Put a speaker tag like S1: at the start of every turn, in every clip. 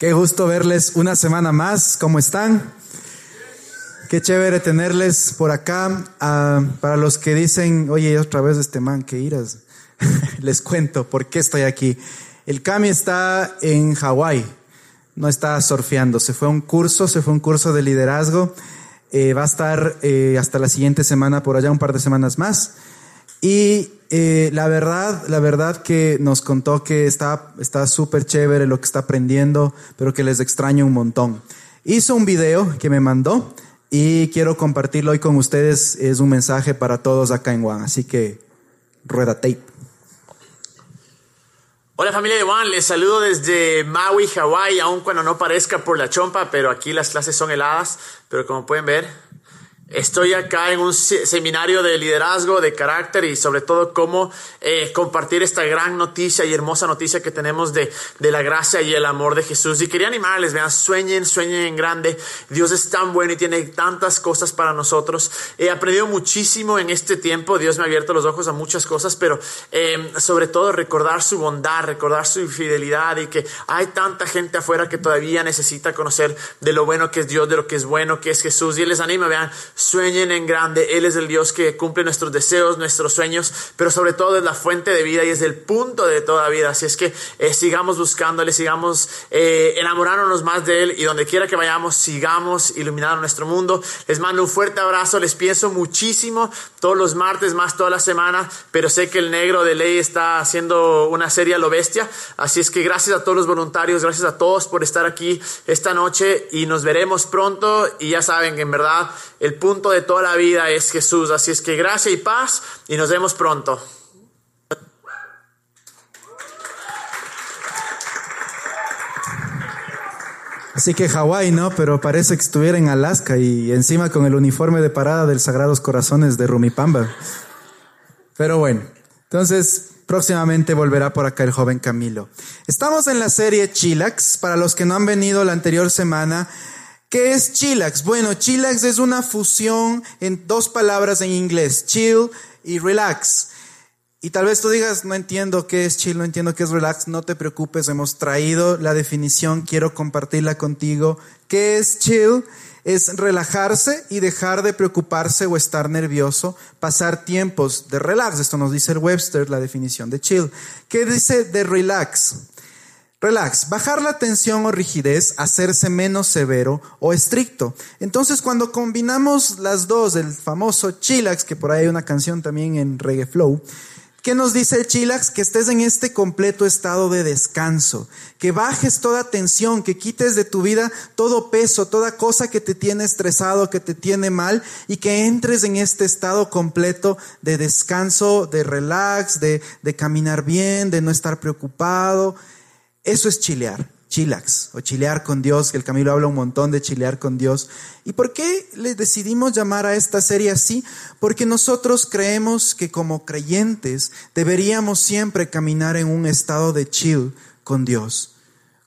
S1: Qué gusto verles una semana más. ¿Cómo están? Qué chévere tenerles por acá. Ah, para los que dicen, oye, otra vez este man, qué iras. Les cuento por qué estoy aquí. El Cami está en Hawái. No está surfeando. Se fue a un curso, se fue a un curso de liderazgo. Eh, va a estar eh, hasta la siguiente semana por allá, un par de semanas más. Y eh, la verdad, la verdad que nos contó que está está súper chévere lo que está aprendiendo, pero que les extraño un montón. Hizo un video que me mandó y quiero compartirlo hoy con ustedes. Es un mensaje para todos acá en Juan, así que rueda tape.
S2: Hola familia de Juan, les saludo desde Maui, Hawái, aun cuando no parezca por la chompa, pero aquí las clases son heladas, pero como pueden ver, Estoy acá en un seminario de liderazgo, de carácter y sobre todo cómo eh, compartir esta gran noticia y hermosa noticia que tenemos de, de, la gracia y el amor de Jesús. Y quería animarles, vean, sueñen, sueñen en grande. Dios es tan bueno y tiene tantas cosas para nosotros. He aprendido muchísimo en este tiempo. Dios me ha abierto los ojos a muchas cosas, pero eh, sobre todo recordar su bondad, recordar su fidelidad y que hay tanta gente afuera que todavía necesita conocer de lo bueno que es Dios, de lo que es bueno que es Jesús. Y Él les anima, vean, sueñen en grande. Él es el Dios que cumple nuestros deseos, nuestros sueños, pero sobre todo es la fuente de vida y es el punto de toda vida. Así es que eh, sigamos buscándole, sigamos eh, enamorándonos más de Él y donde quiera que vayamos, sigamos iluminando nuestro mundo. Les mando un fuerte abrazo, les pienso muchísimo todos los martes, más toda la semana, pero sé que el negro de ley está haciendo una serie a lo bestia. Así es que gracias a todos los voluntarios, gracias a todos por estar aquí esta noche y nos veremos pronto. Y ya saben que en verdad el punto punto de toda la vida es Jesús. Así es que gracia y paz y nos vemos pronto.
S1: Así que Hawái, ¿no? Pero parece que estuviera en Alaska y encima con el uniforme de parada del Sagrados Corazones de Rumipamba. Pero bueno, entonces próximamente volverá por acá el joven Camilo. Estamos en la serie Chilax. Para los que no han venido la anterior semana, ¿Qué es chillax? Bueno, chillax es una fusión en dos palabras en inglés, chill y relax. Y tal vez tú digas, no entiendo qué es chill, no entiendo qué es relax, no te preocupes, hemos traído la definición, quiero compartirla contigo. ¿Qué es chill? Es relajarse y dejar de preocuparse o estar nervioso, pasar tiempos de relax. Esto nos dice el Webster, la definición de chill. ¿Qué dice de relax? Relax, bajar la tensión o rigidez, hacerse menos severo o estricto. Entonces, cuando combinamos las dos, el famoso chillax, que por ahí hay una canción también en Reggae Flow, ¿Qué nos dice el chillax? Que estés en este completo estado de descanso, que bajes toda tensión, que quites de tu vida todo peso, toda cosa que te tiene estresado, que te tiene mal, y que entres en este estado completo de descanso, de relax, de, de caminar bien, de no estar preocupado. Eso es chilear, chilax, o chilear con Dios, que el Camilo habla un montón de chilear con Dios. ¿Y por qué le decidimos llamar a esta serie así? Porque nosotros creemos que como creyentes deberíamos siempre caminar en un estado de chill con Dios.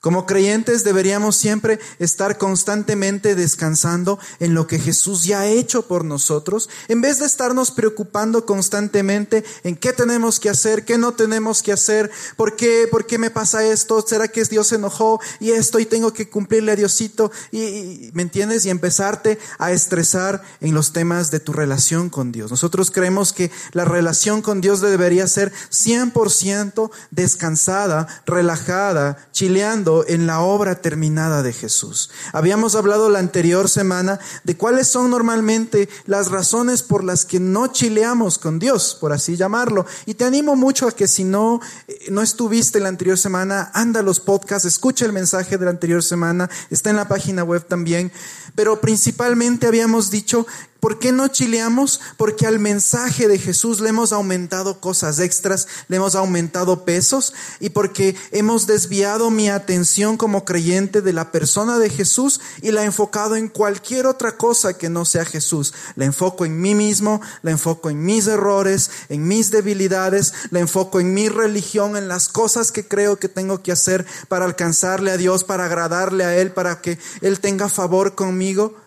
S1: Como creyentes deberíamos siempre estar constantemente descansando en lo que Jesús ya ha hecho por nosotros, en vez de estarnos preocupando constantemente en qué tenemos que hacer, qué no tenemos que hacer, por qué, por qué me pasa esto, será que Dios se enojó y esto y tengo que cumplirle a Diosito, y, ¿me entiendes? Y empezarte a estresar en los temas de tu relación con Dios. Nosotros creemos que la relación con Dios debería ser 100% descansada, relajada, chileando en la obra terminada de Jesús. Habíamos hablado la anterior semana de cuáles son normalmente las razones por las que no chileamos con Dios, por así llamarlo. Y te animo mucho a que si no, eh, no estuviste la anterior semana, anda a los podcasts, escucha el mensaje de la anterior semana, está en la página web también. Pero principalmente habíamos dicho ¿Por qué no chileamos? Porque al mensaje de Jesús le hemos aumentado cosas extras, le hemos aumentado pesos y porque hemos desviado mi atención como creyente de la persona de Jesús y la he enfocado en cualquier otra cosa que no sea Jesús. La enfoco en mí mismo, la enfoco en mis errores, en mis debilidades, la enfoco en mi religión, en las cosas que creo que tengo que hacer para alcanzarle a Dios, para agradarle a Él, para que Él tenga favor conmigo.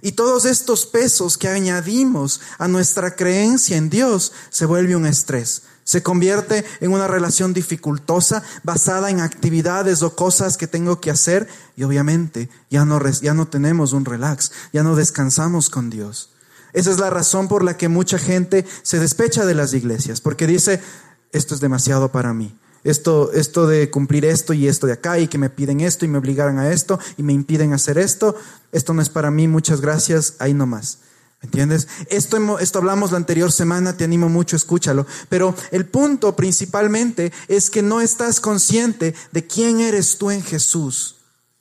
S1: Y todos estos pesos que añadimos a nuestra creencia en Dios se vuelve un estrés, Se convierte en una relación dificultosa basada en actividades o cosas que tengo que hacer y obviamente ya no, ya no tenemos un relax, ya no descansamos con Dios. Esa es la razón por la que mucha gente se despecha de las iglesias, porque dice, esto es demasiado para mí. Esto, esto de cumplir esto y esto de acá y que me piden esto y me obligaran a esto y me impiden hacer esto, esto no es para mí, muchas gracias, ahí nomás. ¿Me entiendes? Esto, esto hablamos la anterior semana, te animo mucho, escúchalo. Pero el punto principalmente es que no estás consciente de quién eres tú en Jesús.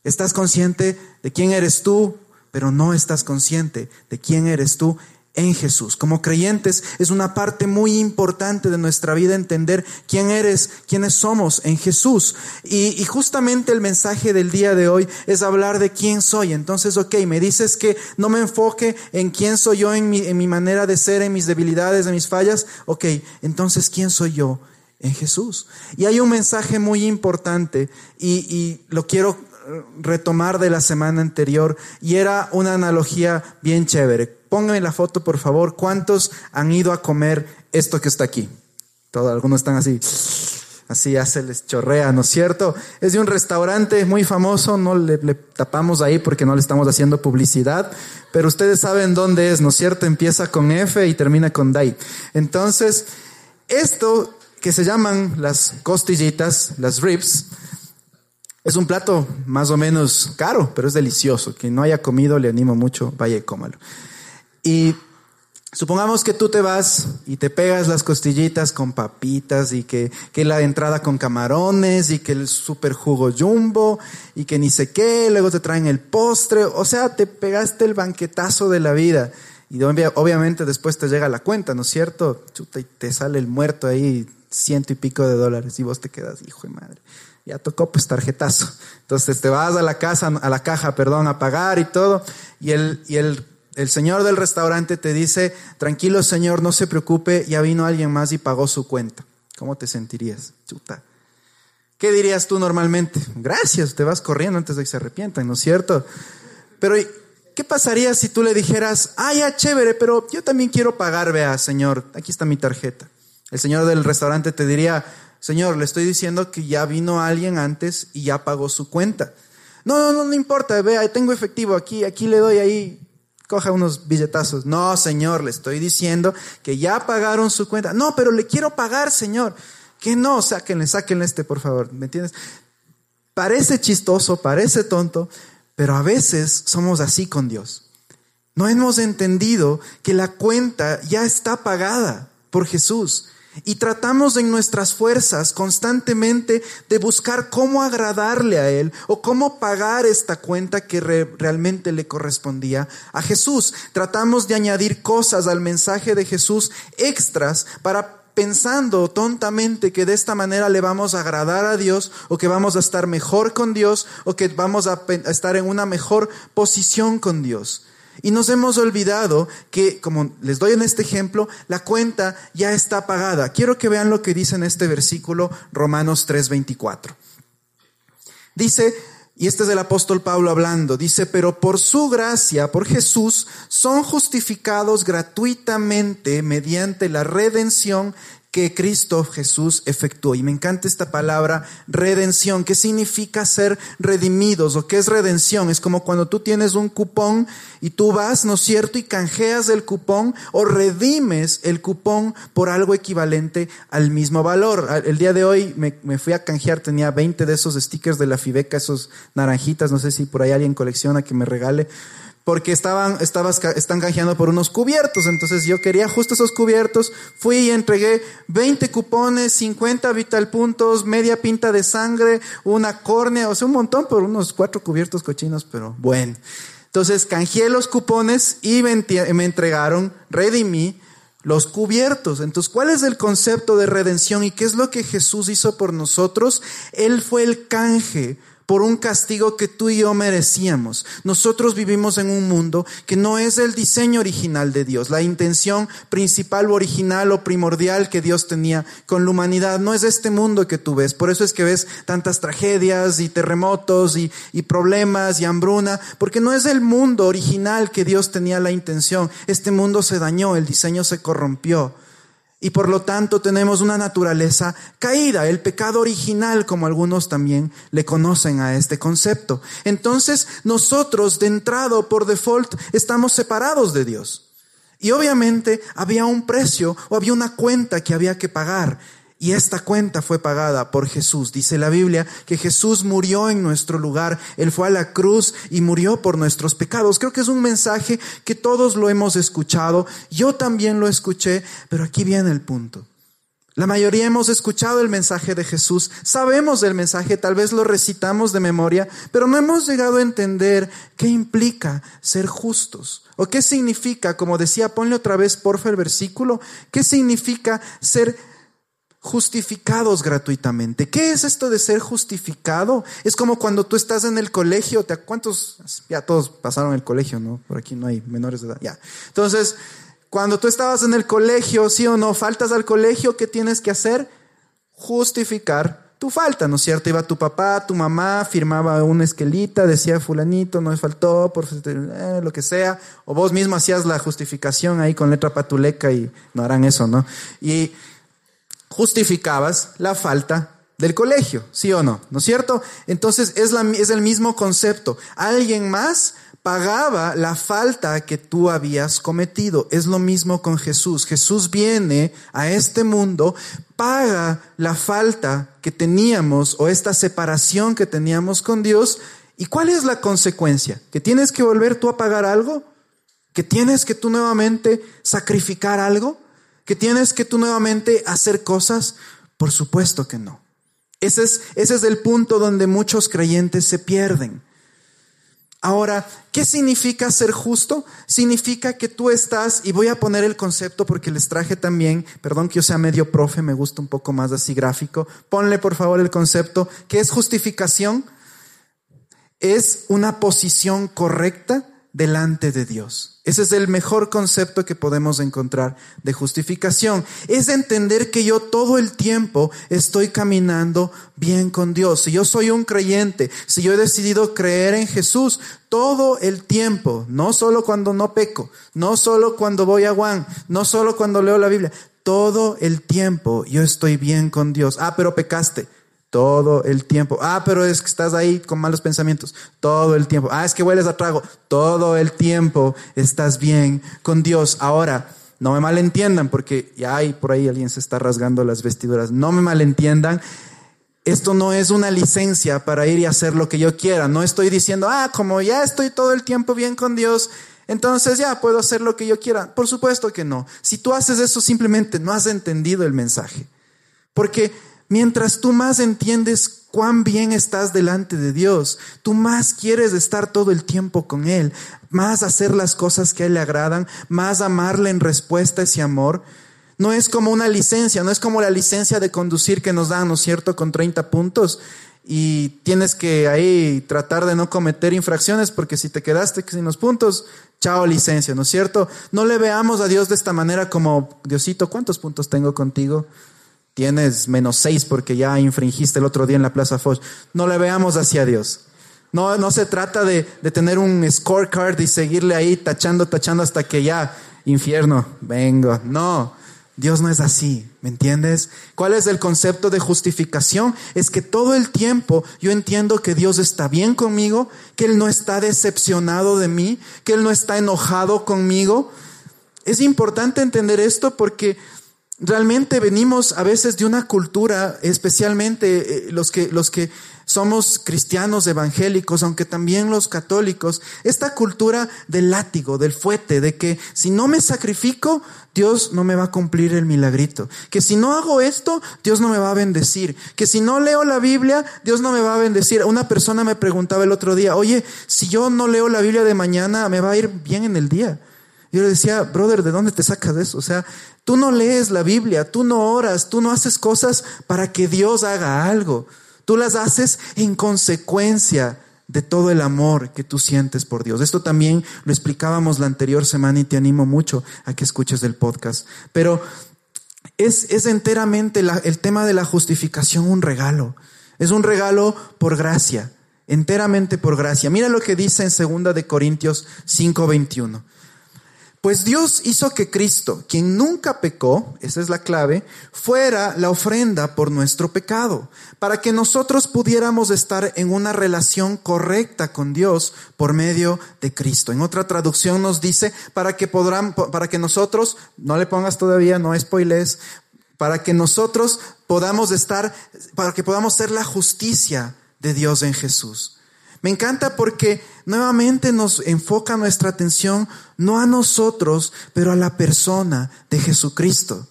S1: Estás consciente de quién eres tú, pero no estás consciente de quién eres tú en Jesús. Como creyentes es una parte muy importante de nuestra vida entender quién eres, quiénes somos en Jesús. Y, justamente el mensaje del día de hoy es hablar de quién soy. Entonces, ok, me dices que no me enfoque en quién soy yo, en mi, en mi manera de ser, en mis debilidades, en mis fallas. Ok, entonces, ¿quién soy yo? En Jesús. Y hay un mensaje muy importante y, y lo quiero retomar de la semana anterior y era una analogía bien chévere. Pónganme la foto, por favor. ¿Cuántos han ido a comer esto que está aquí? Todos, algunos están así, así ya se les chorrea, ¿no es cierto? Es de un restaurante muy famoso, no le, tapamos ahí porque no le estamos haciendo publicidad, pero ustedes saben dónde es, ¿no es cierto? Empieza con F y termina con DAI. Entonces, esto que se llaman las costillitas, las ribs, es un plato más o menos caro, pero es delicioso. Quien no haya comido, le animo mucho, vaya y cómalo. Y supongamos que tú te vas y te pegas las costillitas con papitas y que, que la entrada con camarones y que el super jugo jumbo y que ni sé qué, luego te traen el postre. O sea, te pegaste el banquetazo de la vida. Y obviamente después te llega la cuenta, ¿no es cierto? Chuta, y te sale el muerto ahí, ciento y pico de dólares, y vos te quedas, hijo de madre ya tocó pues tarjetazo. Entonces te vas a la casa, a la caja, perdón, a pagar y todo, y el, y el, el señor del restaurante te dice, tranquilo señor, no se preocupe, ya vino alguien más y pagó su cuenta. ¿Cómo te sentirías? Chuta. ¿Qué dirías tú normalmente? Gracias, te vas corriendo antes de que se arrepientan, ¿no es cierto? Pero, ¿qué pasaría si tú le dijeras, ah, ya, chévere, pero yo también quiero pagar, vea, señor, aquí está mi tarjeta? El señor del restaurante te diría, Señor, le estoy diciendo que ya vino alguien antes y ya pagó su cuenta. No, no, no, no importa, vea, tengo efectivo aquí, aquí le doy ahí, coja unos billetazos. No, Señor, le estoy diciendo que ya pagaron su cuenta. No, pero le quiero pagar, Señor. Que no, sáquenle, sáquenle este, por favor, ¿me entiendes? Parece chistoso, parece tonto, pero a veces somos así con Dios. No hemos entendido que la cuenta ya está pagada por Jesús. Y tratamos en nuestras fuerzas constantemente de buscar cómo agradarle a Él o cómo pagar esta cuenta que realmente le correspondía a Jesús. Tratamos de añadir cosas al mensaje de Jesús extras para pensando tontamente que de esta manera le vamos a agradar a Dios o que vamos a estar mejor con Dios o que vamos a estar en una mejor posición con Dios. Y nos hemos olvidado que, como les doy en este ejemplo, la cuenta ya está pagada. Quiero que vean lo que dice en este versículo Romanos 3:24. Dice, y este es el apóstol Pablo hablando, dice, pero por su gracia, por Jesús, son justificados gratuitamente mediante la redención que Cristo Jesús efectuó. Y me encanta esta palabra redención. ¿Qué significa ser redimidos o qué es redención? Es como cuando tú tienes un cupón y tú vas, ¿no es cierto? Y canjeas el cupón o redimes el cupón por algo equivalente al mismo valor. El día de hoy me, me fui a canjear, tenía 20 de esos stickers de la Fibeca, esos naranjitas, no sé si por ahí alguien colecciona que me regale porque estaban, estabas, están canjeando por unos cubiertos. Entonces yo quería justo esos cubiertos. Fui y entregué 20 cupones, 50 vital puntos, media pinta de sangre, una córnea, o sea, un montón por unos cuatro cubiertos cochinos, pero bueno. Entonces canjeé los cupones y me, entregaron, redimí los cubiertos. Entonces, ¿cuál es el concepto de redención y qué es lo que Jesús hizo por nosotros? Él fue el canje por un castigo que tú y yo merecíamos. Nosotros vivimos en un mundo que no es el diseño original de Dios. La intención principal, original o primordial que Dios tenía con la humanidad no es este mundo que tú ves. Por eso es que ves tantas tragedias y terremotos y, y problemas y hambruna, porque no es el mundo original que Dios tenía la intención. Este mundo se dañó, el diseño se corrompió. Y por lo tanto tenemos una naturaleza caída, el pecado original, como algunos también le conocen a este concepto. Entonces nosotros de entrado por default estamos separados de Dios. Y obviamente había un precio o había una cuenta que había que pagar. Y esta cuenta fue pagada por Jesús. Dice la Biblia que Jesús murió en nuestro lugar. Él fue a la cruz y murió por nuestros pecados. Creo que es un mensaje que todos lo hemos escuchado. Yo también lo escuché, pero aquí viene el punto. La mayoría hemos escuchado el mensaje de Jesús, sabemos del mensaje, tal vez lo recitamos de memoria, pero no hemos llegado a entender qué implica ser justos. O qué significa, como decía, ponle otra vez porfa el versículo, qué significa ser justificados gratuitamente. ¿Qué es esto de ser justificado? Es como cuando tú estás en el colegio, ¿te cuántos? Ya todos pasaron el colegio, ¿no? Por aquí no hay menores de edad. Ya. Entonces, cuando tú estabas en el colegio, sí o no, faltas al colegio, ¿qué tienes que hacer? Justificar tu falta, ¿no es cierto? Iba tu papá, tu mamá, firmaba una esquelita, decía fulanito, no me faltó, por eh, lo que sea, o vos mismo hacías la justificación ahí con letra patuleca y no harán eso, ¿no? Y justificabas la falta del colegio, ¿sí o no? ¿No es cierto? Entonces es, la, es el mismo concepto. Alguien más pagaba la falta que tú habías cometido. Es lo mismo con Jesús. Jesús viene a este mundo, paga la falta que teníamos o esta separación que teníamos con Dios. ¿Y cuál es la consecuencia? ¿Que tienes que volver tú a pagar algo? ¿Que tienes que tú nuevamente sacrificar algo? ¿Que tienes que tú nuevamente hacer cosas? Por supuesto que no. Ese es, ese es el punto donde muchos creyentes se pierden. Ahora, ¿qué significa ser justo? Significa que tú estás, y voy a poner el concepto porque les traje también, perdón que yo sea medio profe, me gusta un poco más así gráfico, ponle por favor el concepto, ¿qué es justificación? Es una posición correcta delante de Dios. Ese es el mejor concepto que podemos encontrar de justificación. Es entender que yo todo el tiempo estoy caminando bien con Dios. Si yo soy un creyente, si yo he decidido creer en Jesús todo el tiempo, no solo cuando no peco, no solo cuando voy a Juan, no solo cuando leo la Biblia, todo el tiempo yo estoy bien con Dios. Ah, pero pecaste. Todo el tiempo. Ah, pero es que estás ahí con malos pensamientos. Todo el tiempo. Ah, es que hueles a trago. Todo el tiempo estás bien con Dios. Ahora, no me malentiendan porque ya hay por ahí alguien se está rasgando las vestiduras. No me malentiendan. Esto no es una licencia para ir y hacer lo que yo quiera. No estoy diciendo, ah, como ya estoy todo el tiempo bien con Dios, entonces ya puedo hacer lo que yo quiera. Por supuesto que no. Si tú haces eso, simplemente no has entendido el mensaje. Porque Mientras tú más entiendes cuán bien estás delante de Dios, tú más quieres estar todo el tiempo con Él, más hacer las cosas que a Él le agradan, más amarle en respuesta a ese amor. No es como una licencia, no es como la licencia de conducir que nos dan, ¿no es cierto?, con 30 puntos y tienes que ahí tratar de no cometer infracciones porque si te quedaste sin los puntos, chao licencia, ¿no es cierto? No le veamos a Dios de esta manera como, Diosito, ¿cuántos puntos tengo contigo? Tienes menos seis porque ya infringiste el otro día en la Plaza Foch. No le veamos hacia Dios. No, no se trata de, de tener un scorecard y seguirle ahí tachando, tachando hasta que ya, infierno, vengo. No, Dios no es así, ¿me entiendes? ¿Cuál es el concepto de justificación? Es que todo el tiempo yo entiendo que Dios está bien conmigo, que Él no está decepcionado de mí, que Él no está enojado conmigo. Es importante entender esto porque realmente venimos a veces de una cultura, especialmente eh, los que, los que somos cristianos evangélicos, aunque también los católicos, esta cultura del látigo, del fuete, de que si no me sacrifico, Dios no me va a cumplir el milagrito. Que si no hago esto, Dios no me va a bendecir. Que si no leo la Biblia, Dios no me va a bendecir. Una persona me preguntaba el otro día, oye, si yo no leo la Biblia de mañana, me va a ir bien en el día. Yo le decía, brother, ¿de dónde te sacas eso? O sea, tú no lees la Biblia, tú no oras, tú no haces cosas para que Dios haga algo. Tú las haces en consecuencia de todo el amor que tú sientes por Dios. Esto también lo explicábamos la anterior semana y te animo mucho a que escuches el podcast. Pero es, es enteramente el tema de la justificación un regalo. Es un regalo por gracia, enteramente por gracia. Mira lo que dice en 2 de Corintios 5:21. Pues Dios hizo que Cristo, quien nunca pecó, esa es la clave, fuera la ofrenda por nuestro pecado, para que nosotros pudiéramos estar en una relación correcta con Dios por medio de Cristo. En otra traducción nos dice, para que podrán, para que nosotros, no le pongas todavía, no spoiles, para que nosotros podamos estar, para que podamos ser la justicia de Dios en Jesús. Me encanta porque nuevamente nos enfoca nuestra atención no a nosotros, pero a la persona de Jesucristo.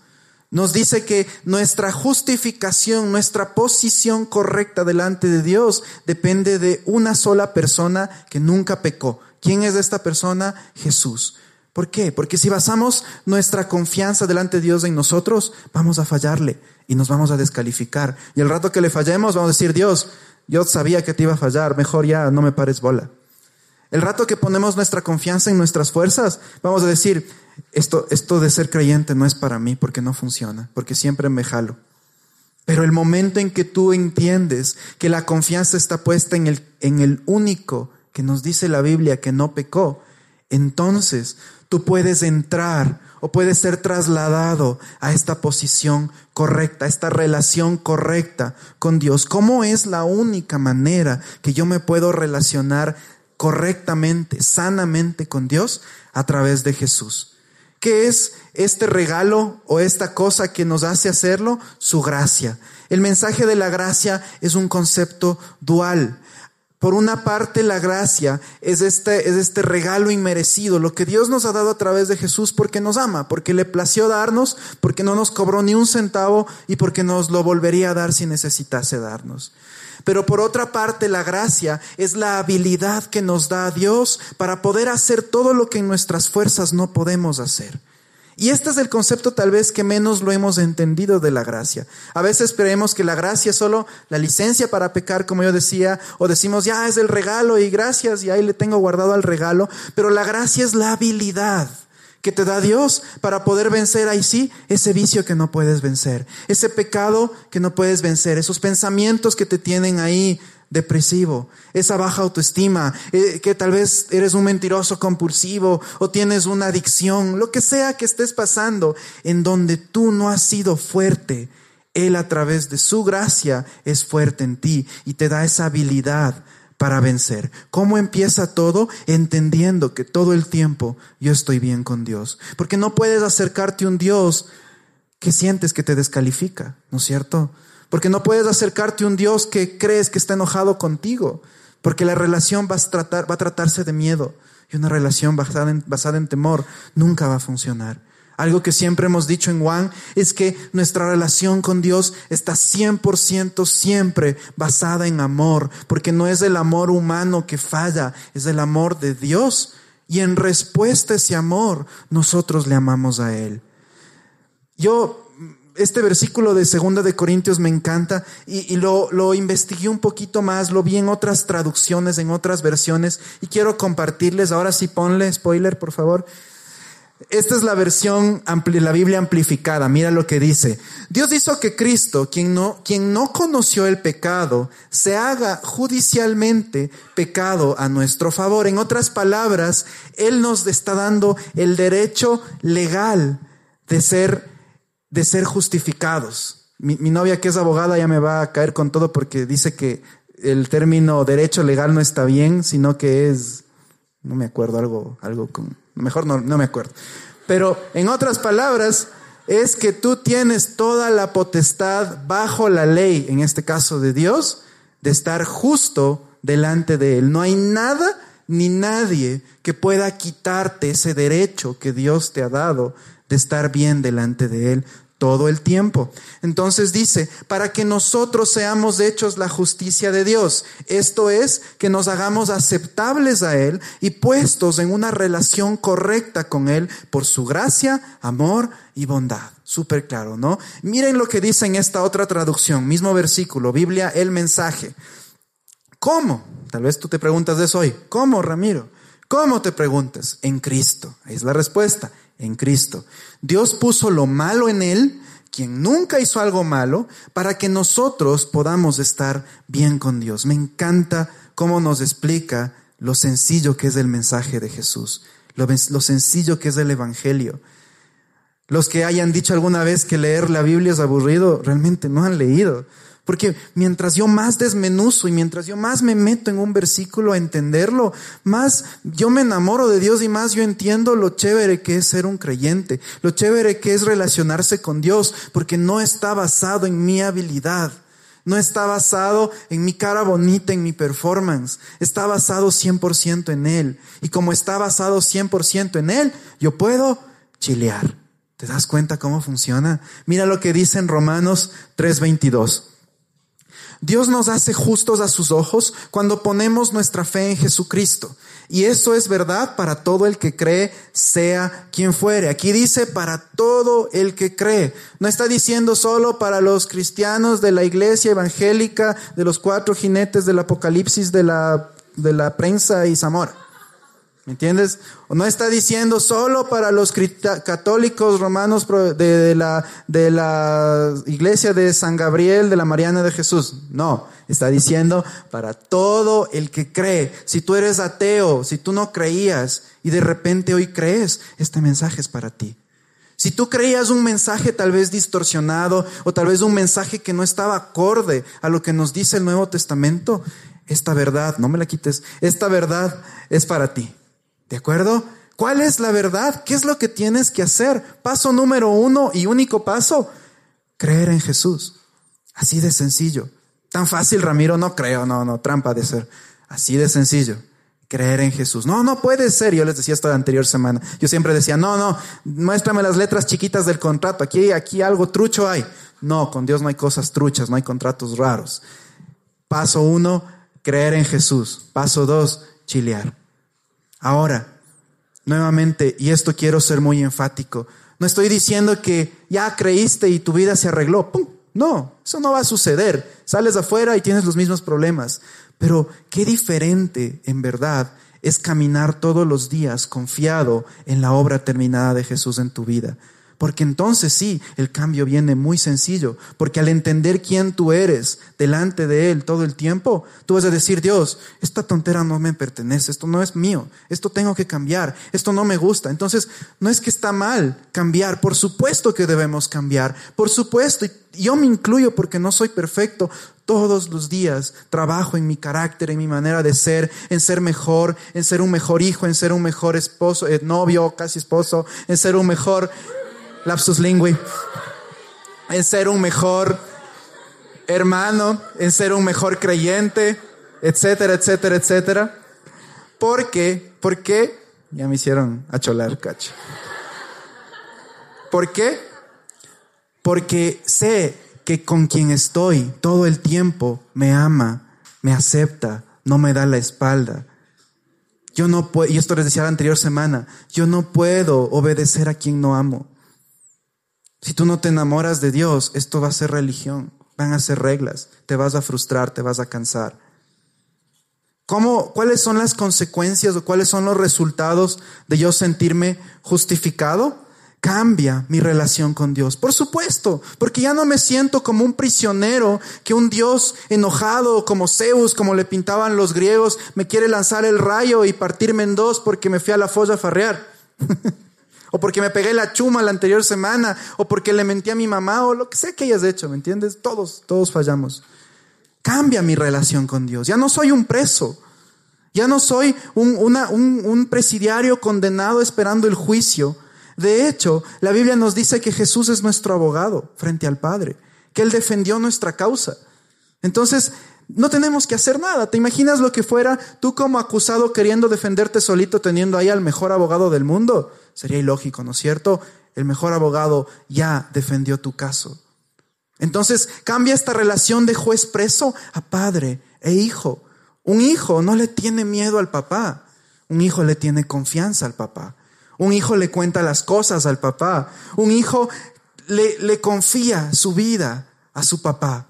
S1: Nos dice que nuestra justificación, nuestra posición correcta delante de Dios depende de una sola persona que nunca pecó. ¿Quién es esta persona? Jesús. ¿Por qué? Porque si basamos nuestra confianza delante de Dios en nosotros, vamos a fallarle y nos vamos a descalificar. Y el rato que le fallemos, vamos a decir, Dios, yo sabía que te iba a fallar, mejor ya no me pares bola. El rato que ponemos nuestra confianza en nuestras fuerzas, vamos a decir, esto, esto de ser creyente no es para mí porque no funciona, porque siempre me jalo. Pero el momento en que tú entiendes que la confianza está puesta en el, en el único que nos dice la Biblia que no pecó, entonces tú puedes entrar o puedes ser trasladado a esta posición correcta, a esta relación correcta con Dios. ¿Cómo es la única manera que yo me puedo relacionar correctamente, sanamente con Dios? A través de Jesús. ¿Qué es este regalo o esta cosa que nos hace hacerlo? Su gracia. El mensaje de la gracia es un concepto dual. Por una parte, la gracia es este, es este regalo inmerecido, lo que Dios nos ha dado a través de Jesús porque nos ama, porque le plació darnos, porque no nos cobró ni un centavo y porque nos lo volvería a dar si necesitase darnos. Pero por otra parte, la gracia es la habilidad que nos da Dios para poder hacer todo lo que en nuestras fuerzas no podemos hacer. Y este es el concepto tal vez que menos lo hemos entendido de la gracia. A veces creemos que la gracia es solo la licencia para pecar, como yo decía, o decimos, ya es el regalo y gracias, y ahí le tengo guardado al regalo, pero la gracia es la habilidad que te da Dios para poder vencer ahí sí ese vicio que no puedes vencer, ese pecado que no puedes vencer, esos pensamientos que te tienen ahí depresivo, esa baja autoestima, eh, que tal vez eres un mentiroso compulsivo o tienes una adicción, lo que sea que estés pasando, en donde tú no has sido fuerte, Él a través de su gracia es fuerte en ti y te da esa habilidad para vencer. ¿Cómo empieza todo? Entendiendo que todo el tiempo yo estoy bien con Dios. Porque no puedes acercarte a un Dios que sientes que te descalifica, ¿no es cierto? Porque no puedes acercarte a un Dios que crees que está enojado contigo. Porque la relación va a, tratar, va a tratarse de miedo. Y una relación basada en, basada en temor nunca va a funcionar. Algo que siempre hemos dicho en Juan es que nuestra relación con Dios está 100% siempre basada en amor, porque no es el amor humano que falla, es el amor de Dios. Y en respuesta a ese amor, nosotros le amamos a Él. Yo este versículo de Segunda de Corintios me encanta y, lo, lo, investigué un poquito más, lo vi en otras traducciones, en otras versiones y quiero compartirles. Ahora sí ponle spoiler, por favor. Esta es la versión, la Biblia amplificada. Mira lo que dice. Dios hizo que Cristo, quien no, quien no conoció el pecado, se haga judicialmente pecado a nuestro favor. En otras palabras, Él nos está dando el derecho legal de ser de ser justificados. Mi, novia que es abogada ya me va a caer con todo porque dice que el término derecho legal no está bien, sino que es, no me acuerdo, algo, algo con, mejor no, no me acuerdo. Pero en otras palabras, es que tú tienes toda la potestad bajo la ley, en este caso de Dios, de estar justo delante de Él. No hay nada ni nadie que pueda quitarte ese derecho que Dios te ha dado de estar bien delante de Él todo el tiempo. Entonces dice, para que nosotros seamos hechos la justicia de Dios. Esto es, que nos hagamos aceptables a Él y puestos en una relación correcta con Él por su gracia, amor y bondad. Súper claro, ¿no? Miren lo que dice en esta otra traducción, mismo versículo, Biblia, el mensaje. ¿Cómo? Tal vez tú te preguntas de eso hoy. ¿Cómo, Ramiro? ¿Cómo te preguntas? En Cristo. Es la respuesta en Cristo. Dios puso lo malo en Él, quien nunca hizo algo malo, para que nosotros podamos estar bien con Dios. Me encanta cómo nos explica lo sencillo que es el mensaje de Jesús. lo, lo sencillo que es el Evangelio. Los que hayan dicho alguna vez que leer la Biblia es aburrido, realmente no han leído. Porque mientras yo más desmenuzo y mientras yo más me meto en un versículo a entenderlo, más yo me enamoro de Dios y más yo entiendo lo chévere que es ser un creyente, lo chévere que es relacionarse con Dios, porque no está basado en mi habilidad, no está basado en mi cara bonita, en mi performance, está basado 100% en Él. Y como está basado 100% en Él, yo puedo chilear. ¿Te das cuenta cómo funciona? Mira lo que dice en Romanos 3:22. Dios nos hace justos a sus ojos cuando ponemos nuestra fe en Jesucristo. Y eso es verdad para todo el que cree, sea quien fuere. Aquí dice para todo el que cree. No está diciendo solo para los cristianos de la iglesia evangélica, de los cuatro jinetes del apocalipsis de la, de la prensa y Zamora. ¿Me entiendes? No está diciendo solo para los católicos romanos de, de la iglesia de San Gabriel, de la Mariana de Jesús. No, está diciendo para todo el que cree. Si tú eres ateo, si tú no creías y de repente hoy crees, este mensaje es para ti. Si tú creías un mensaje tal vez distorsionado o tal vez un mensaje que no estaba acorde a lo que nos dice el Nuevo Testamento, esta verdad, no me la quites, esta verdad es para ti. ¿De acuerdo? ¿Cuál es la verdad? ¿Qué es lo que tienes que hacer? Paso número uno y único paso, creer en Jesús. Así de sencillo. Tan fácil, Ramiro, no creo, no, no, trampa de ser. Así de sencillo. Creer en Jesús. No, no puede ser. Yo les decía esto la anterior semana. Yo siempre decía, no, no, muéstrame las letras chiquitas del contrato. Aquí, aquí algo trucho hay. No, con Dios no hay cosas truchas, no hay contratos raros. Paso uno, creer en Jesús. Paso dos, chilear. Ahora, nuevamente, y esto quiero ser muy enfático, no estoy diciendo que ya creíste y tu vida se arregló. No, eso no va a suceder. Sales afuera y tienes los mismos problemas. Pero qué diferente, en verdad, es caminar todos los días confiado en la obra terminada de Jesús en tu vida. Porque entonces sí, el cambio viene muy sencillo. Porque al entender quién tú eres delante de Él todo el tiempo, tú vas a decir, Dios, esta tontera no me pertenece, esto no es mío, esto tengo que cambiar, esto no me gusta. Entonces, no es que está mal cambiar, por supuesto que debemos cambiar, por supuesto, yo me incluyo porque no soy perfecto. Todos los días trabajo en mi carácter, en mi manera de ser, en ser mejor, en ser un mejor hijo, en ser un mejor esposo, eh, novio, casi esposo, en ser un mejor lapsus lingui, en ser un mejor hermano, en ser un mejor creyente, etcétera, etcétera, etcétera. Porque, ¿por qué? Ya me hicieron acholar, cacho. ¿Por qué? Porque sé que con quien estoy todo el tiempo me ama, me acepta, no me da la espalda. Yo no puedo, y esto les decía la anterior semana, yo no puedo obedecer a quien no amo. Si tú no te enamoras de Dios, esto va a ser religión, van a ser reglas, te vas a frustrar, te vas a cansar. ¿Cómo, ¿Cuáles son las consecuencias o cuáles son los resultados de yo sentirme justificado? Cambia mi relación con Dios. Por supuesto, porque ya no me siento como un prisionero que un Dios enojado como Zeus, como le pintaban los griegos, me quiere lanzar el rayo y partirme en dos porque me fui a la folla a farrear. o porque me pegué la chuma la anterior semana, o porque le mentí a mi mamá, o lo que sea que hayas hecho, ¿me entiendes? Todos, todos fallamos. Cambia mi relación con Dios. Ya no soy un preso. Ya no soy un, un presidiario condenado esperando el juicio. De hecho, la Biblia nos dice que Jesús es nuestro abogado frente al Padre, que Él defendió nuestra causa. Entonces, no tenemos que hacer nada. ¿Te imaginas lo que fuera tú como acusado queriendo defenderte solito teniendo ahí al mejor abogado del mundo? Sería ilógico, ¿no es cierto? El mejor abogado ya defendió tu caso. Entonces cambia esta relación de juez preso a padre e hijo. Un hijo no le tiene miedo al papá. Un hijo le tiene confianza al papá. Un hijo le cuenta las cosas al papá. Un hijo le, le confía su vida a su papá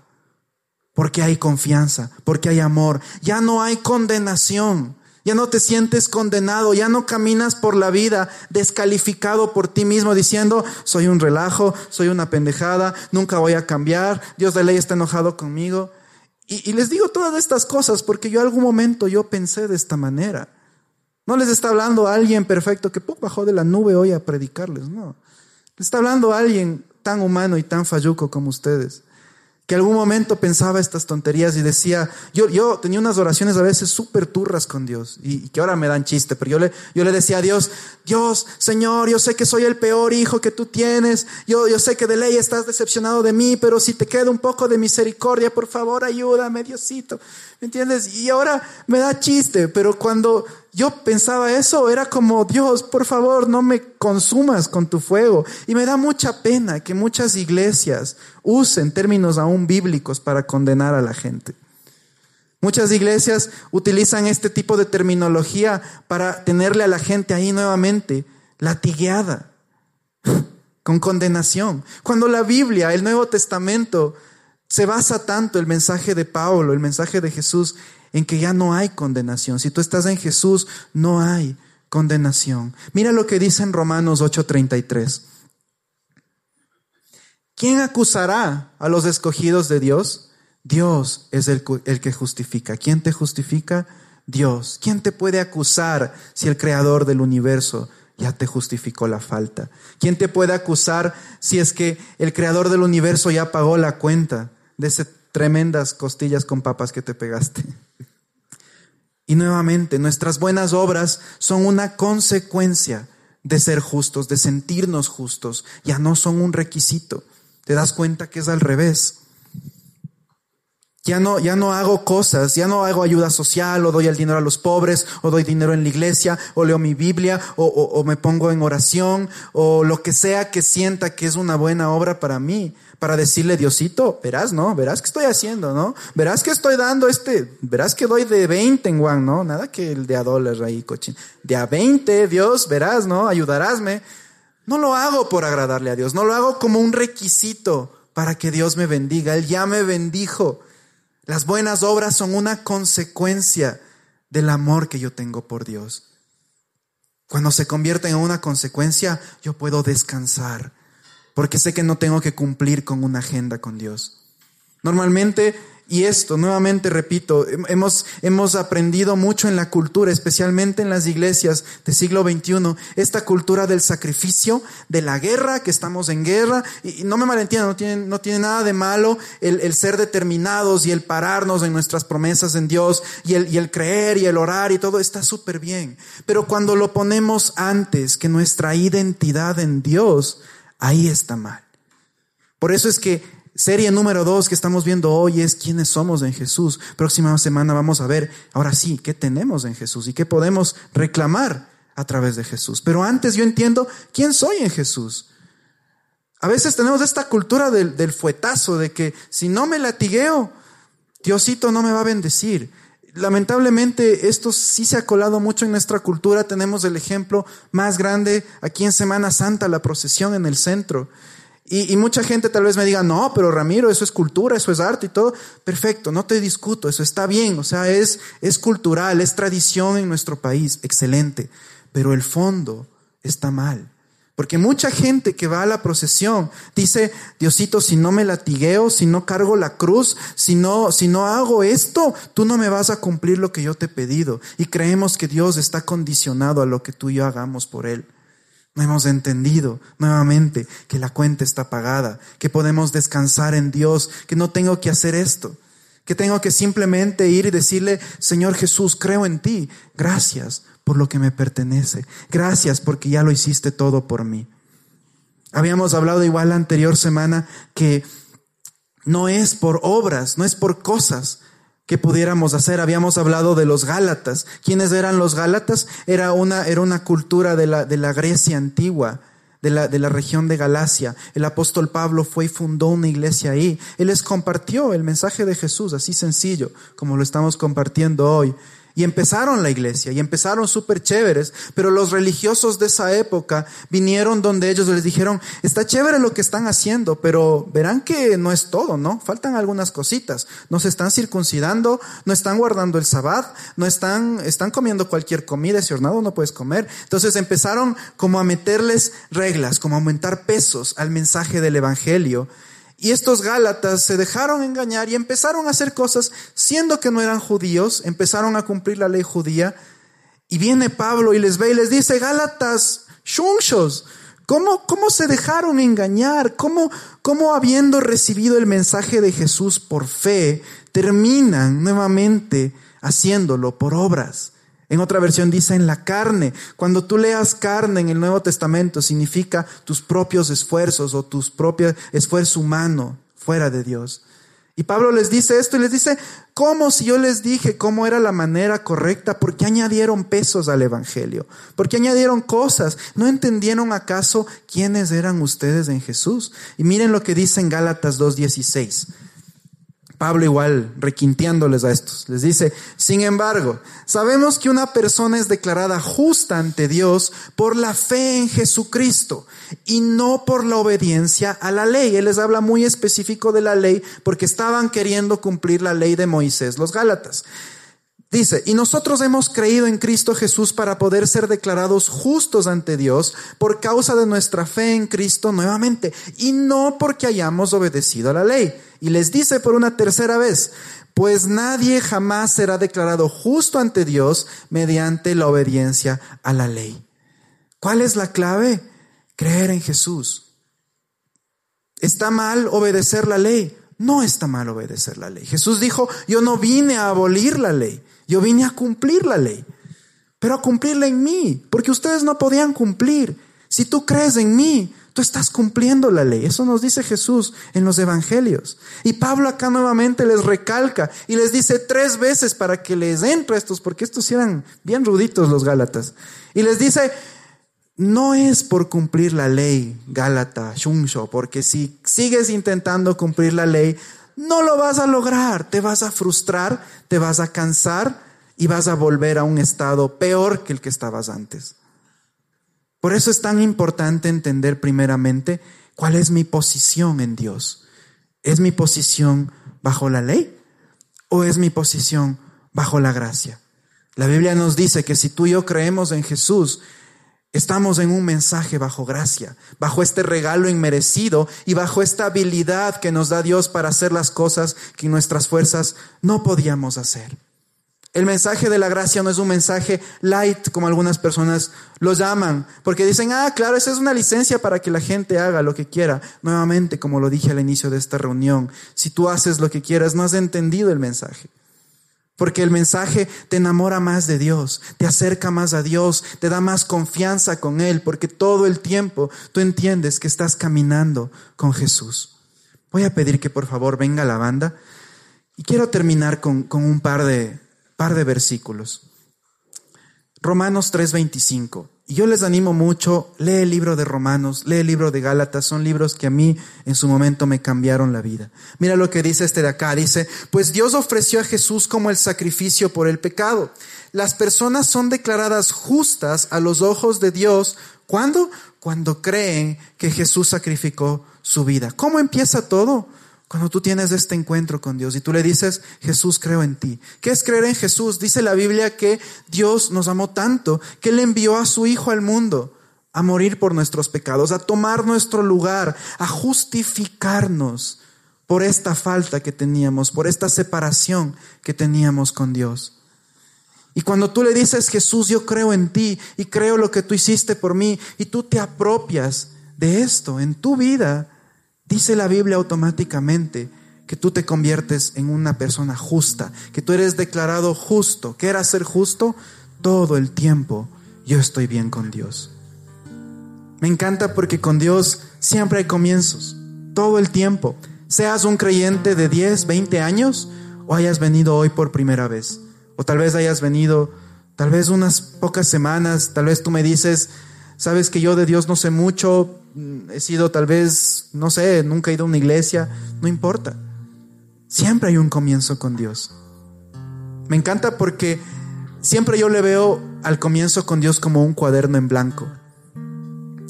S1: porque hay confianza, porque hay amor, ya no hay condenación, ya no te sientes condenado, ya no caminas por la vida descalificado por ti mismo diciendo, soy un relajo, soy una pendejada, nunca voy a cambiar, Dios de ley está enojado conmigo. Y, les digo todas estas cosas porque yo algún momento yo pensé de esta manera. No les está hablando alguien perfecto que bajó de la nube hoy a predicarles, no. Les está hablando alguien tan humano y tan falluco como ustedes que algún momento pensaba estas tonterías y decía, yo, yo tenía unas oraciones a veces súper turras con Dios y, que ahora me dan chiste, pero yo le, yo le decía a Dios, Dios, Señor, yo sé que soy el peor hijo que tú tienes, yo, yo sé que de ley estás decepcionado de mí, pero si te queda un poco de misericordia, por favor, ayúdame, Diosito, ¿me entiendes? Y ahora me da chiste, pero cuando yo pensaba eso, era como, Dios, por favor, no me consumas con tu fuego. Y me da mucha pena que muchas iglesias usen términos aún bíblicos para condenar a la gente. Muchas iglesias utilizan este tipo de terminología para tenerle a la gente ahí nuevamente latigueada, con condenación. Cuando la Biblia, el Nuevo Testamento, se basa tanto el mensaje de Pablo, el mensaje de Jesús, en que ya no hay condenación. Si tú estás en Jesús, no hay condenación. Mira lo que dice en Romanos 8:33. ¿Quién acusará a los escogidos de Dios? Dios es el, el, que justifica. ¿Quién te justifica? Dios. ¿Quién te puede acusar si el creador del universo ya te justificó la falta? ¿Quién te puede acusar si es que el creador del universo ya pagó la cuenta de esas tremendas costillas con papas que te pegaste? Y nuevamente, nuestras buenas obras son una consecuencia de ser justos, de sentirnos justos, ya no son un requisito. Te das cuenta que es al revés. Ya no, ya no hago cosas, ya no hago ayuda social, o doy el dinero a los pobres, o doy dinero en la iglesia, o leo mi Biblia, o, o me pongo en oración, o lo que sea que sienta que es una buena obra para mí para decirle, Diosito, verás, ¿no? Verás que estoy haciendo, ¿no? Verás que estoy dando este, verás que doy de 20 en Juan, ¿no? Nada que el de a dólar ahí, cochín. De a 20, Dios, verás, ¿no? Ayudarásme. No lo hago por agradarle a Dios, no lo hago como un requisito para que Dios me bendiga. Él ya me bendijo. Las buenas obras son una consecuencia del amor que yo tengo por Dios. Cuando se convierten en una consecuencia, yo puedo descansar porque sé que no tengo que cumplir con una agenda con Dios. Normalmente, y esto, nuevamente repito, hemos, hemos aprendido mucho en la cultura, especialmente en las iglesias del siglo XXI, esta cultura del sacrificio, de la guerra, que estamos en guerra, y, no me malentiendan, no tiene, no tiene nada de malo el, el, ser determinados y el pararnos en nuestras promesas en Dios, y el, y el creer y el orar y todo está súper bien. Pero cuando lo ponemos antes que nuestra identidad en Dios, ahí está mal. Por eso es que serie número dos que estamos viendo hoy es quiénes somos en Jesús. Próxima semana vamos a ver, ahora sí, qué tenemos en Jesús y qué podemos reclamar a través de Jesús. Pero antes yo entiendo quién soy en Jesús. A veces tenemos esta cultura del, del fuetazo, de que si no me latigueo, Diosito no me va a bendecir lamentablemente esto sí se ha colado mucho en nuestra cultura. Tenemos el ejemplo más grande aquí en Semana Santa, la procesión en el centro. Y, mucha gente tal vez me diga, no, pero Ramiro, eso es cultura, eso es arte y todo. Perfecto, no te discuto, eso está bien, o sea, es, es cultural, es tradición en nuestro país, excelente. Pero el fondo está mal. Porque mucha gente que va a la procesión dice, Diosito, si no me latigueo, si no cargo la cruz, si no, si no hago esto, tú no me vas a cumplir lo que yo te he pedido. Y creemos que Dios está condicionado a lo que tú y yo hagamos por Él. No hemos entendido nuevamente que la cuenta está pagada, que podemos descansar en Dios, que no tengo que hacer esto, que tengo que simplemente ir y decirle, Señor Jesús, creo en ti. Gracias por lo que me pertenece. Gracias porque ya lo hiciste todo por mí. Habíamos hablado igual la anterior semana que no es por obras, no es por cosas que pudiéramos hacer. Habíamos hablado de los Gálatas. ¿Quiénes eran los Gálatas? Era una, era una cultura de la, de la Grecia antigua. De la, de la región de Galacia. El apóstol Pablo fue y fundó una iglesia ahí. Él les compartió el mensaje de Jesús, así sencillo, como lo estamos compartiendo hoy. Y empezaron la iglesia y empezaron súper chéveres, pero los religiosos de esa época vinieron donde ellos les dijeron, está chévere lo que están haciendo, pero verán que no es todo, ¿no? Faltan algunas cositas. No se están circuncidando, no están guardando el sabbat, no están, están comiendo cualquier comida, ese hornado no puedes comer. Entonces empezaron como a meterles reglas, como a aumentar pesos al mensaje del evangelio. Y estos Gálatas se dejaron engañar y empezaron a hacer cosas, siendo que no eran judíos, empezaron a cumplir la ley judía Y viene Pablo y les ve y les dice, Gálatas, shunshos, ¿cómo, cómo se dejaron engañar? ¿Cómo, ¿Cómo habiendo recibido el mensaje de Jesús por fe, terminan nuevamente haciéndolo por obras? En otra versión dice en la carne. Cuando tú leas carne en el Nuevo Testamento significa tus propios esfuerzos o tus propios esfuerzo humano fuera de Dios. Y Pablo les dice esto y les dice, ¿cómo si yo les dije cómo era la manera correcta? ¿Por qué añadieron pesos al Evangelio? ¿Por qué añadieron cosas? ¿No entendieron acaso quiénes eran ustedes en Jesús? Y miren lo que dice en Gálatas 2.16. Pablo igual requinteándoles a estos, les dice, sin embargo, sabemos que una persona es declarada justa ante Dios por la fe en Jesucristo y no por la obediencia a la ley. Él les habla muy específico de la ley porque estaban queriendo cumplir la ley de Moisés, los Gálatas. Dice, y nosotros hemos creído en Cristo Jesús para poder ser declarados justos ante Dios por causa de nuestra fe en Cristo nuevamente, y no porque hayamos obedecido a la ley. Y les dice por una tercera vez, pues nadie jamás será declarado justo ante Dios mediante la obediencia a la ley. ¿Cuál es la clave? Creer en Jesús. ¿Está mal obedecer la ley? No está mal obedecer la ley. Jesús dijo, yo no vine a abolir la ley, yo vine a cumplir la ley, pero a cumplirla en mí, porque ustedes no podían cumplir. Si tú crees en mí, tú estás cumpliendo la ley. Eso nos dice Jesús en los evangelios. Y Pablo acá nuevamente les recalca y les dice tres veces para que les entre estos, porque estos eran bien ruditos los Gálatas. Y les dice, no es por cumplir la ley, Gálata, Shunsho, porque si sigues intentando cumplir la ley, no lo vas a lograr, te vas a frustrar, te vas a cansar y vas a volver a un estado peor que el que estabas antes. Por eso es tan importante entender primeramente cuál es mi posición en Dios. ¿Es mi posición bajo la ley o es mi posición bajo la gracia? La Biblia nos dice que si tú y yo creemos en Jesús, Estamos en un mensaje bajo gracia, bajo este regalo inmerecido y bajo esta habilidad que nos da Dios para hacer las cosas que nuestras fuerzas no podíamos hacer. El mensaje de la gracia no es un mensaje light como algunas personas lo llaman, porque dicen, ah, claro, esa es una licencia para que la gente haga lo que quiera. Nuevamente, como lo dije al inicio de esta reunión, si tú haces lo que quieras, no has entendido el mensaje. Porque el mensaje te enamora más de Dios, te acerca más a Dios, te da más confianza con Él, porque todo el tiempo tú entiendes que estás caminando con Jesús. Voy a pedir que por favor venga la banda y quiero terminar con, con un par de, par de versículos. Romanos 3:25. Y yo les animo mucho, lee el libro de Romanos, lee el libro de Gálatas, son libros que a mí en su momento me cambiaron la vida. Mira lo que dice este de acá, dice, pues Dios ofreció a Jesús como el sacrificio por el pecado. Las personas son declaradas justas a los ojos de Dios. ¿Cuándo? Cuando creen que Jesús sacrificó su vida. ¿Cómo empieza todo? Cuando tú tienes este encuentro con Dios y tú le dices, Jesús, creo en ti. ¿Qué es creer en Jesús? Dice la Biblia que Dios nos amó tanto que Él envió a su Hijo al mundo a morir por nuestros pecados, a tomar nuestro lugar, a justificarnos por esta falta que teníamos, por esta separación que teníamos con Dios. Y cuando tú le dices, Jesús, yo creo en ti y creo lo que tú hiciste por mí, y tú te apropias de esto en tu vida, Dice la Biblia automáticamente que tú te conviertes en una persona justa, que tú eres declarado justo. ¿Qué era ser justo? Todo el tiempo yo estoy bien con Dios. Me encanta porque con Dios siempre hay comienzos, todo el tiempo. Seas un creyente de 10, 20 años o hayas venido hoy por primera vez. O tal vez hayas venido, tal vez unas pocas semanas, tal vez tú me dices, sabes que yo de Dios no sé mucho, he sido tal vez, no sé, nunca he ido a una iglesia, no importa. Siempre hay un comienzo con Dios. Me encanta porque siempre yo le veo al comienzo con Dios como un cuaderno en blanco.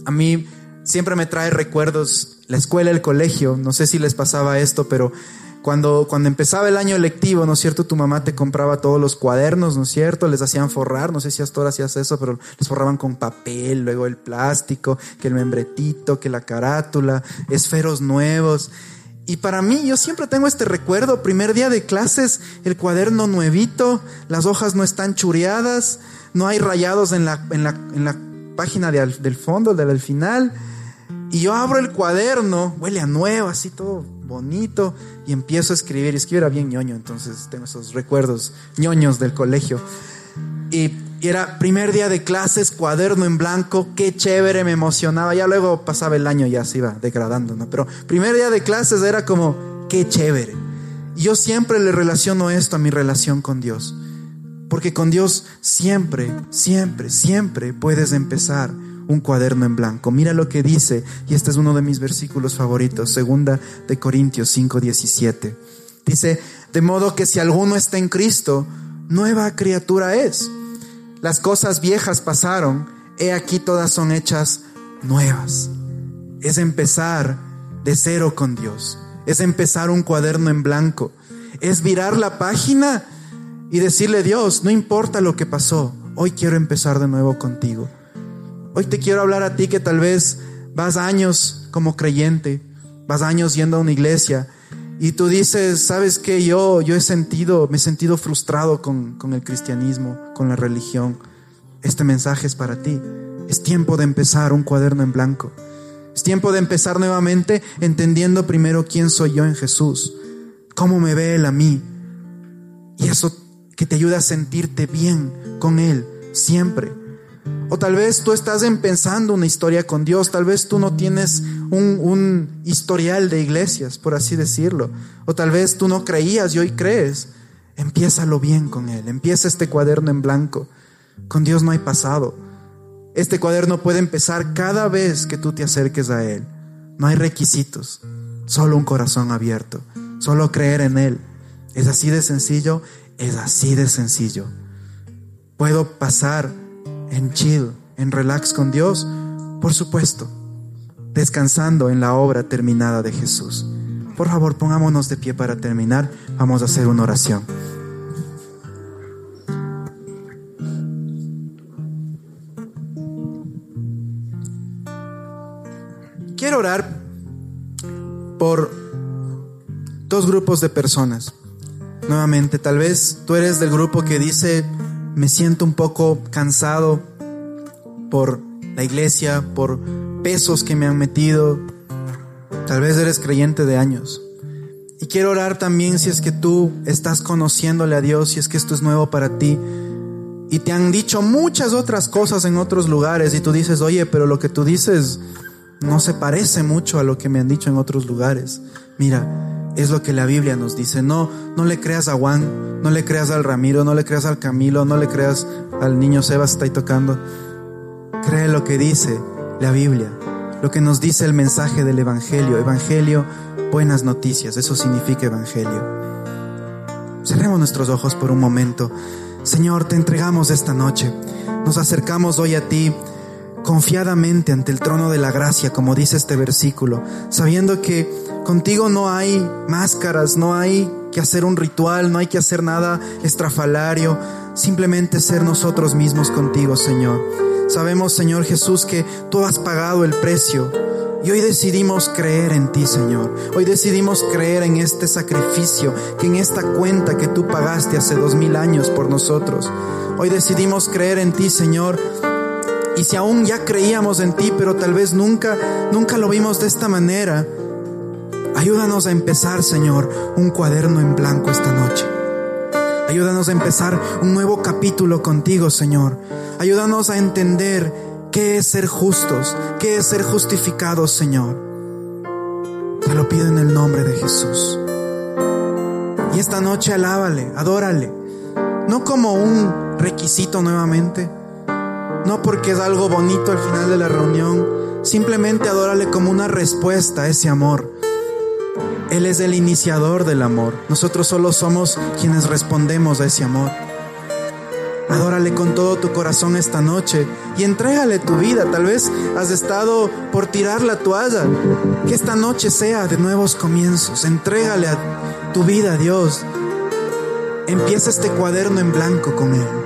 S1: A mí siempre me trae recuerdos la escuela, el colegio, no sé si les pasaba esto, pero cuando, cuando empezaba el año lectivo, ¿no es cierto? Tu mamá te compraba todos los cuadernos, ¿no es cierto? Les hacían forrar, no sé si hasta ahora hacías eso, pero les forraban con papel, luego el plástico, que el membretito, que la carátula, esferos nuevos. Y para mí, yo siempre tengo este recuerdo, primer día de clases, el cuaderno nuevito, las hojas no están chureadas, no hay rayados en la, en la, en la página del fondo, del final. Y yo abro el cuaderno, huele a nuevo, así todo bonito, y empiezo a escribir. Y escribir era bien ñoño, entonces tengo esos recuerdos ñoños del colegio. Y, y, era primer día de clases, cuaderno en blanco, qué chévere, me emocionaba. Ya luego pasaba el año, ya se iba degradando, ¿no? Pero primer día de clases era como, qué chévere. Y yo siempre le relaciono esto a mi relación con Dios. Porque con Dios siempre, siempre, siempre puedes empezar un cuaderno en blanco. Mira lo que dice, y este es uno de mis versículos favoritos, segunda de Corintios 5:17. Dice, de modo que si alguno está en Cristo, nueva criatura es. Las cosas viejas pasaron, he aquí todas son hechas nuevas. Es empezar de cero con Dios. Es empezar un cuaderno en blanco. Es virar la página y decirle, Dios, no importa lo que pasó, hoy quiero empezar de nuevo contigo. Hoy te quiero hablar a ti que tal vez vas años como creyente, vas años yendo a una iglesia y tú dices, sabes que yo, yo he sentido, me he sentido frustrado con, con el cristianismo, con la religión. Este mensaje es para ti. Es tiempo de empezar un cuaderno en blanco. Es tiempo de empezar nuevamente entendiendo primero quién soy yo en Jesús, cómo me ve Él a mí. Y eso que te ayude a sentirte bien con Él siempre. O tal vez tú estás empezando una historia con Dios, tal vez tú no tienes un, un, historial de iglesias, por así decirlo. O tal vez tú no creías y hoy crees. Empiézalo bien con Él, empieza este cuaderno en blanco. Con Dios no hay pasado. Este cuaderno puede empezar cada vez que tú te acerques a Él. No hay requisitos, solo un corazón abierto, solo creer en Él. Es así de sencillo es así de sencillo. ¿Puedo pasar en chill, en relax con Dios? Por supuesto, descansando en la obra terminada de Jesús. Por favor, pongámonos de pie para terminar. Vamos a hacer una oración. Quiero orar por dos grupos de personas. Nuevamente, tal vez tú eres del grupo que dice, me siento un poco cansado por la iglesia, por pesos que me han metido. Tal vez eres creyente de años. Y quiero orar también si es que tú estás conociéndole a Dios, si es que esto es nuevo para ti. Y te han dicho muchas otras cosas en otros lugares y tú dices, oye, pero lo que tú dices no se parece mucho a lo que me han dicho en otros lugares. Mira, es lo que la Biblia nos dice. No, no le creas a Juan, no le creas al Ramiro, no le creas al Camilo, no le creas al niño Sebas está ahí tocando. Cree lo que dice la Biblia, lo que nos dice el mensaje del Evangelio. Evangelio, buenas noticias, eso significa Evangelio. Cerremos nuestros ojos por un momento. Señor, te entregamos esta noche. Nos acercamos hoy a ti confiadamente ante el trono de la gracia, como dice este versículo, sabiendo que contigo no hay máscaras, no hay que hacer un ritual, no hay que hacer nada estrafalario, simplemente ser nosotros mismos contigo, Señor. Sabemos, Señor Jesús, que tú has pagado el precio y hoy decidimos creer en ti, Señor. Hoy decidimos creer en este sacrificio, que en esta cuenta que tú pagaste hace dos mil años por nosotros. Hoy decidimos creer en ti, Señor, y si aún ya creíamos en ti, pero tal vez nunca, nunca lo vimos de esta manera, ayúdanos a empezar, Señor, un cuaderno en blanco esta noche. Ayúdanos a empezar un nuevo capítulo contigo, Señor. Ayúdanos a entender qué es ser justos, qué es ser justificados, Señor. Te lo pido en el nombre de Jesús. Y esta noche alábale, adórale, no como un requisito nuevamente, no porque es algo bonito al final de la reunión, simplemente adórale como una respuesta a ese amor. Él es el iniciador del amor. Nosotros solo somos quienes respondemos a ese amor. Adórale con todo tu corazón esta noche y entrégale tu vida. Tal vez has estado por tirar la toalla. Que esta noche sea de nuevos comienzos. Entrégale tu vida a Dios. Empieza este cuaderno en blanco con Él.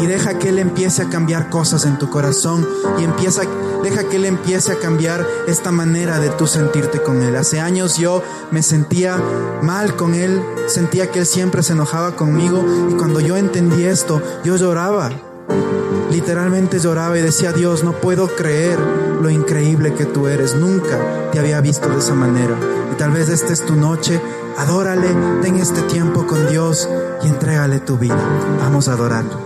S1: Y deja que Él empiece a cambiar cosas en tu corazón y empieza, deja que Él empiece a cambiar esta manera de tú sentirte con Él. Hace años yo me sentía mal con Él, sentía que Él siempre se enojaba conmigo y cuando yo entendí esto, yo lloraba. Literalmente lloraba y decía, Dios, no puedo creer lo increíble que tú eres. Nunca te había visto de esa manera. Y tal vez esta es tu noche. Adórale, ten este tiempo con Dios y entrégale tu vida. Vamos a adorarlo.